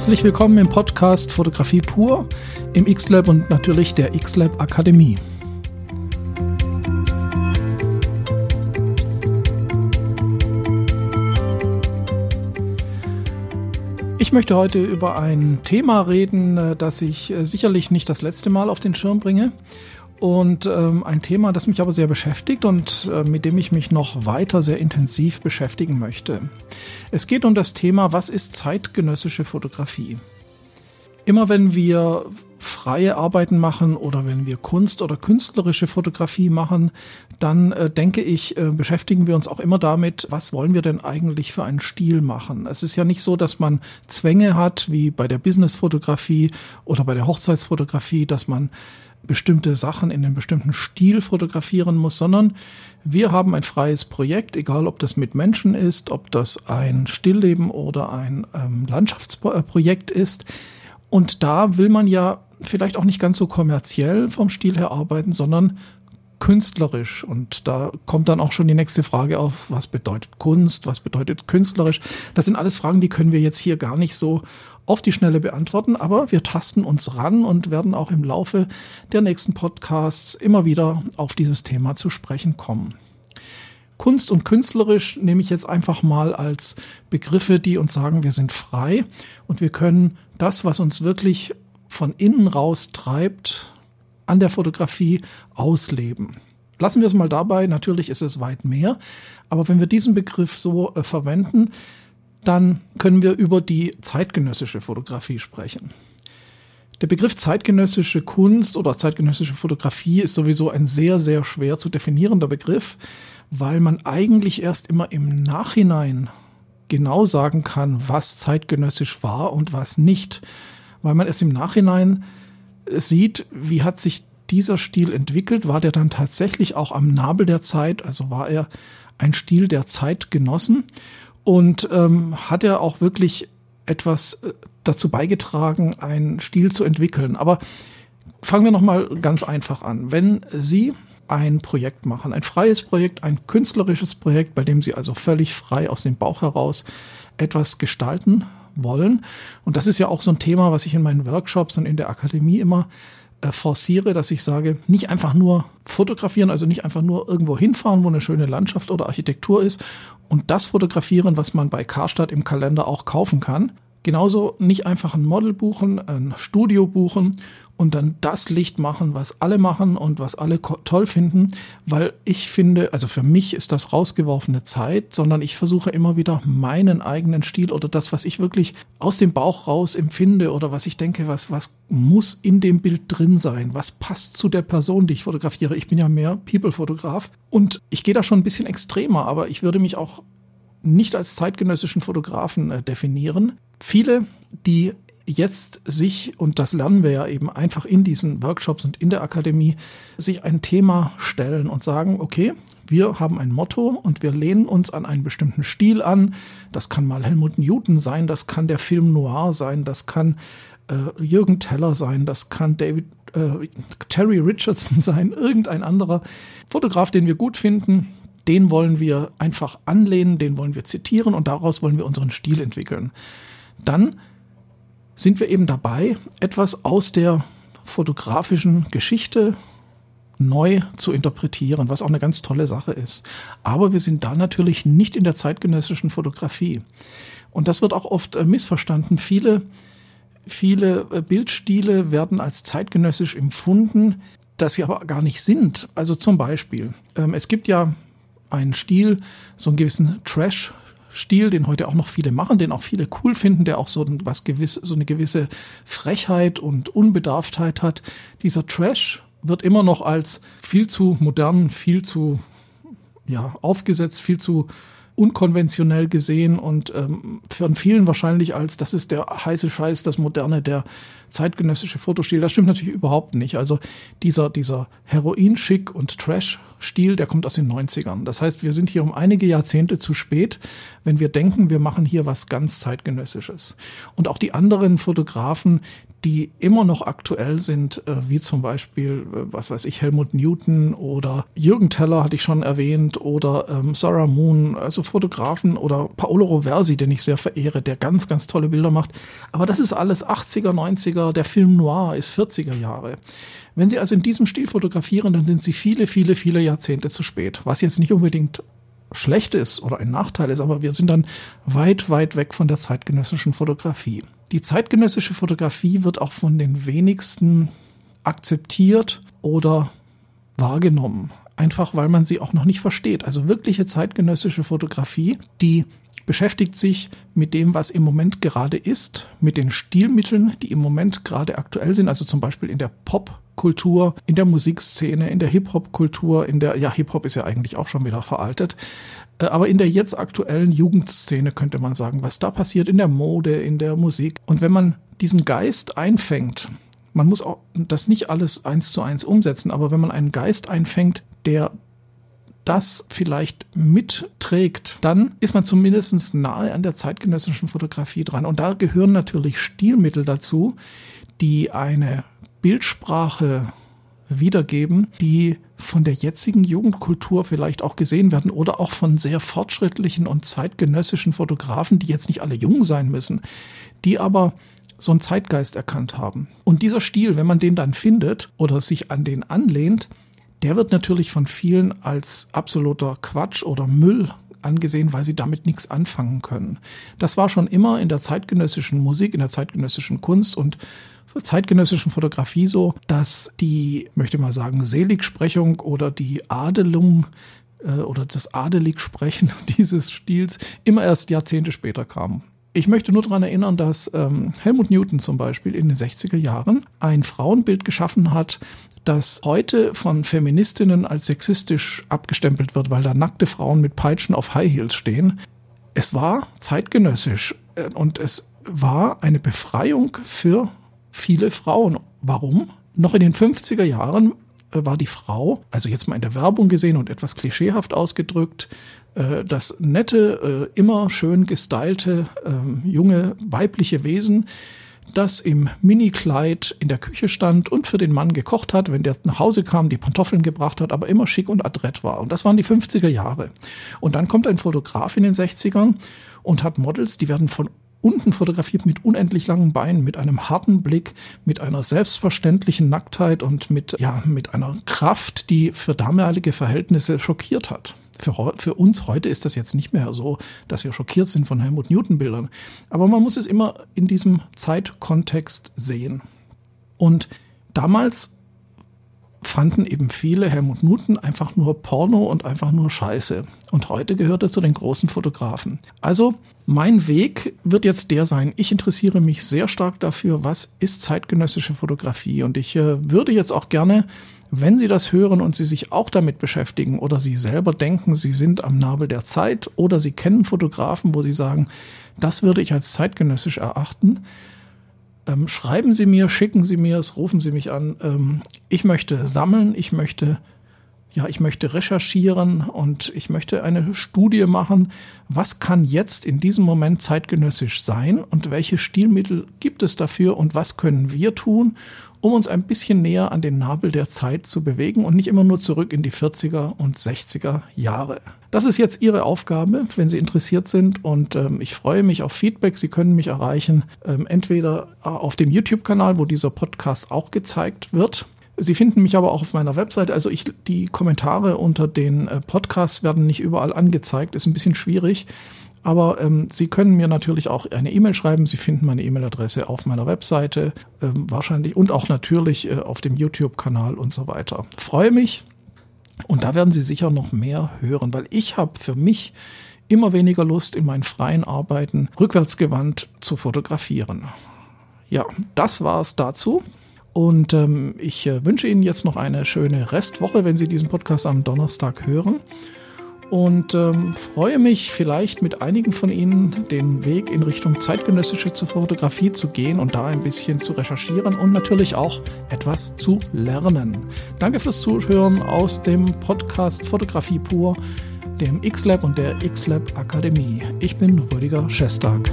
Herzlich willkommen im Podcast Fotografie pur, im X-Lab und natürlich der X-Lab Akademie. Ich möchte heute über ein Thema reden, äh, das ich äh, sicherlich nicht das letzte Mal auf den Schirm bringe. Und ähm, ein Thema, das mich aber sehr beschäftigt und äh, mit dem ich mich noch weiter sehr intensiv beschäftigen möchte. Es geht um das Thema, was ist zeitgenössische Fotografie? Immer wenn wir freie Arbeiten machen oder wenn wir Kunst oder künstlerische Fotografie machen, dann äh, denke ich, äh, beschäftigen wir uns auch immer damit, was wollen wir denn eigentlich für einen Stil machen. Es ist ja nicht so, dass man Zwänge hat, wie bei der Businessfotografie oder bei der Hochzeitsfotografie, dass man bestimmte Sachen in einem bestimmten Stil fotografieren muss, sondern wir haben ein freies Projekt, egal ob das mit Menschen ist, ob das ein Stillleben oder ein ähm, Landschaftsprojekt ist. Und da will man ja vielleicht auch nicht ganz so kommerziell vom Stil her arbeiten, sondern künstlerisch. Und da kommt dann auch schon die nächste Frage auf, was bedeutet Kunst, was bedeutet künstlerisch. Das sind alles Fragen, die können wir jetzt hier gar nicht so auf die Schnelle beantworten, aber wir tasten uns ran und werden auch im Laufe der nächsten Podcasts immer wieder auf dieses Thema zu sprechen kommen. Kunst und künstlerisch nehme ich jetzt einfach mal als Begriffe, die uns sagen, wir sind frei und wir können das, was uns wirklich von innen raus treibt, an der Fotografie ausleben. Lassen wir es mal dabei, natürlich ist es weit mehr, aber wenn wir diesen Begriff so äh, verwenden, dann können wir über die zeitgenössische Fotografie sprechen. Der Begriff zeitgenössische Kunst oder zeitgenössische Fotografie ist sowieso ein sehr, sehr schwer zu definierender Begriff, weil man eigentlich erst immer im Nachhinein genau sagen kann, was zeitgenössisch war und was nicht, weil man erst im Nachhinein sieht, wie hat sich dieser Stil entwickelt, war der dann tatsächlich auch am Nabel der Zeit, also war er ein Stil der Zeit genossen und ähm, hat er auch wirklich etwas äh, dazu beigetragen, einen Stil zu entwickeln. Aber fangen wir nochmal ganz einfach an. Wenn Sie ein Projekt machen, ein freies Projekt, ein künstlerisches Projekt, bei dem Sie also völlig frei aus dem Bauch heraus etwas gestalten wollen. Und das ist ja auch so ein Thema, was ich in meinen Workshops und in der Akademie immer äh, forciere, dass ich sage, nicht einfach nur fotografieren, also nicht einfach nur irgendwo hinfahren, wo eine schöne Landschaft oder Architektur ist und das fotografieren, was man bei Karstadt im Kalender auch kaufen kann. Genauso nicht einfach ein Model buchen, ein Studio buchen und dann das Licht machen, was alle machen und was alle toll finden, weil ich finde, also für mich ist das rausgeworfene Zeit, sondern ich versuche immer wieder meinen eigenen Stil oder das, was ich wirklich aus dem Bauch raus empfinde oder was ich denke, was, was muss in dem Bild drin sein, was passt zu der Person, die ich fotografiere. Ich bin ja mehr People-Fotograf und ich gehe da schon ein bisschen extremer, aber ich würde mich auch nicht als zeitgenössischen Fotografen äh, definieren. Viele, die jetzt sich, und das lernen wir ja eben einfach in diesen Workshops und in der Akademie, sich ein Thema stellen und sagen, okay, wir haben ein Motto und wir lehnen uns an einen bestimmten Stil an. Das kann mal Helmut Newton sein, das kann der Film Noir sein, das kann äh, Jürgen Teller sein, das kann David äh, Terry Richardson sein, irgendein anderer Fotograf, den wir gut finden. Den wollen wir einfach anlehnen, den wollen wir zitieren und daraus wollen wir unseren Stil entwickeln. Dann sind wir eben dabei, etwas aus der fotografischen Geschichte neu zu interpretieren, was auch eine ganz tolle Sache ist. Aber wir sind da natürlich nicht in der zeitgenössischen Fotografie. Und das wird auch oft äh, missverstanden. Viele, viele äh, Bildstile werden als zeitgenössisch empfunden, das sie aber gar nicht sind. Also zum Beispiel, ähm, es gibt ja einen Stil, so einen gewissen Trash Stil, den heute auch noch viele machen, den auch viele cool finden, der auch so was gewiss, so eine gewisse Frechheit und Unbedarftheit hat. Dieser Trash wird immer noch als viel zu modern, viel zu ja, aufgesetzt, viel zu unkonventionell gesehen und ähm, von vielen wahrscheinlich als, das ist der heiße Scheiß, das moderne, der zeitgenössische Fotostil. Das stimmt natürlich überhaupt nicht. Also dieser, dieser Heroin-Schick und Trash-Stil, der kommt aus den 90ern. Das heißt, wir sind hier um einige Jahrzehnte zu spät, wenn wir denken, wir machen hier was ganz zeitgenössisches. Und auch die anderen Fotografen, die immer noch aktuell sind, äh, wie zum Beispiel, äh, was weiß ich, Helmut Newton oder Jürgen Teller hatte ich schon erwähnt oder ähm, Sarah Moon, also Fotografen oder Paolo Roversi, den ich sehr verehre, der ganz, ganz tolle Bilder macht. Aber das ist alles 80er, 90er, der Film Noir ist 40er Jahre. Wenn Sie also in diesem Stil fotografieren, dann sind Sie viele, viele, viele Jahrzehnte zu spät. Was jetzt nicht unbedingt schlecht ist oder ein Nachteil ist, aber wir sind dann weit, weit weg von der zeitgenössischen Fotografie. Die zeitgenössische Fotografie wird auch von den wenigsten akzeptiert oder wahrgenommen. Einfach weil man sie auch noch nicht versteht. Also wirkliche zeitgenössische Fotografie, die beschäftigt sich mit dem, was im Moment gerade ist, mit den Stilmitteln, die im Moment gerade aktuell sind, also zum Beispiel in der Popkultur, in der Musikszene, in der Hip-Hop-Kultur, in der, ja, Hip-Hop ist ja eigentlich auch schon wieder veraltet, äh, aber in der jetzt aktuellen Jugendszene könnte man sagen, was da passiert in der Mode, in der Musik. Und wenn man diesen Geist einfängt, man muss auch das nicht alles eins zu eins umsetzen, aber wenn man einen Geist einfängt, der das vielleicht mitträgt, dann ist man zumindest nahe an der zeitgenössischen Fotografie dran. Und da gehören natürlich Stilmittel dazu, die eine Bildsprache wiedergeben, die von der jetzigen Jugendkultur vielleicht auch gesehen werden oder auch von sehr fortschrittlichen und zeitgenössischen Fotografen, die jetzt nicht alle jung sein müssen, die aber so einen Zeitgeist erkannt haben. Und dieser Stil, wenn man den dann findet oder sich an den anlehnt, der wird natürlich von vielen als absoluter Quatsch oder Müll angesehen, weil sie damit nichts anfangen können. Das war schon immer in der zeitgenössischen Musik, in der zeitgenössischen Kunst und zeitgenössischen Fotografie so, dass die, möchte mal sagen, Seligsprechung oder die Adelung äh, oder das Adeligsprechen dieses Stils immer erst Jahrzehnte später kam. Ich möchte nur daran erinnern, dass ähm, Helmut Newton zum Beispiel in den 60er Jahren ein Frauenbild geschaffen hat, das heute von Feministinnen als sexistisch abgestempelt wird, weil da nackte Frauen mit Peitschen auf High Heels stehen. Es war zeitgenössisch äh, und es war eine Befreiung für viele Frauen. Warum? Noch in den 50er Jahren äh, war die Frau, also jetzt mal in der Werbung gesehen und etwas klischeehaft ausgedrückt, äh, das nette, immer schön gestylte, ähm, junge, weibliche Wesen, das im Minikleid in der Küche stand und für den Mann gekocht hat, wenn der nach Hause kam, die Pantoffeln gebracht hat, aber immer schick und adrett war. Und das waren die 50er Jahre. Und dann kommt ein Fotograf in den 60ern und hat Models, die werden von unten fotografiert mit unendlich langen Beinen, mit einem harten Blick, mit einer selbstverständlichen Nacktheit und mit, ja, mit einer Kraft, die für damalige Verhältnisse schockiert hat. Für, für uns heute ist das jetzt nicht mehr so, dass wir schockiert sind von Helmut Newton Bildern. Aber man muss es immer in diesem Zeitkontext sehen. Und damals fanden eben viele Helmut Newton einfach nur Porno und einfach nur Scheiße. Und heute gehört er zu den großen Fotografen. Also mein Weg wird jetzt der sein. Ich interessiere mich sehr stark dafür, was ist zeitgenössische Fotografie. Und ich äh, würde jetzt auch gerne wenn Sie das hören und Sie sich auch damit beschäftigen oder Sie selber denken, Sie sind am Nabel der Zeit oder Sie kennen Fotografen, wo Sie sagen, das würde ich als zeitgenössisch erachten, ähm, schreiben Sie mir, schicken Sie mir es, rufen Sie mich an. Ähm, ich möchte sammeln, ich möchte ja, ich möchte recherchieren und ich möchte eine Studie machen, was kann jetzt in diesem Moment zeitgenössisch sein und welche Stilmittel gibt es dafür und was können wir tun, um uns ein bisschen näher an den Nabel der Zeit zu bewegen und nicht immer nur zurück in die 40er und 60er Jahre. Das ist jetzt Ihre Aufgabe, wenn Sie interessiert sind und ähm, ich freue mich auf Feedback. Sie können mich erreichen, ähm, entweder auf dem YouTube-Kanal, wo dieser Podcast auch gezeigt wird Sie finden mich aber auch auf meiner Website. Also ich, die Kommentare unter den äh, Podcasts werden nicht überall angezeigt. Ist ein bisschen schwierig. Aber ähm, Sie können mir natürlich auch eine E-Mail schreiben. Sie finden meine E-Mail-Adresse auf meiner Webseite ähm, wahrscheinlich und auch natürlich äh, auf dem YouTube-Kanal und so weiter. Freue mich und da werden Sie sicher noch mehr hören, weil ich habe für mich immer weniger Lust in meinen freien Arbeiten rückwärtsgewandt zu fotografieren. Ja, das war es dazu. Und ähm, ich äh, wünsche Ihnen jetzt noch eine schöne Restwoche, wenn Sie diesen Podcast am Donnerstag hören. Und ähm, freue mich vielleicht mit einigen von Ihnen den Weg in Richtung zeitgenössische Fotografie zu gehen und da ein bisschen zu recherchieren und natürlich auch etwas zu lernen. Danke fürs Zuhören aus dem Podcast Fotografie pur, dem X-Lab und der X-Lab Akademie. Ich bin Rüdiger Schestag.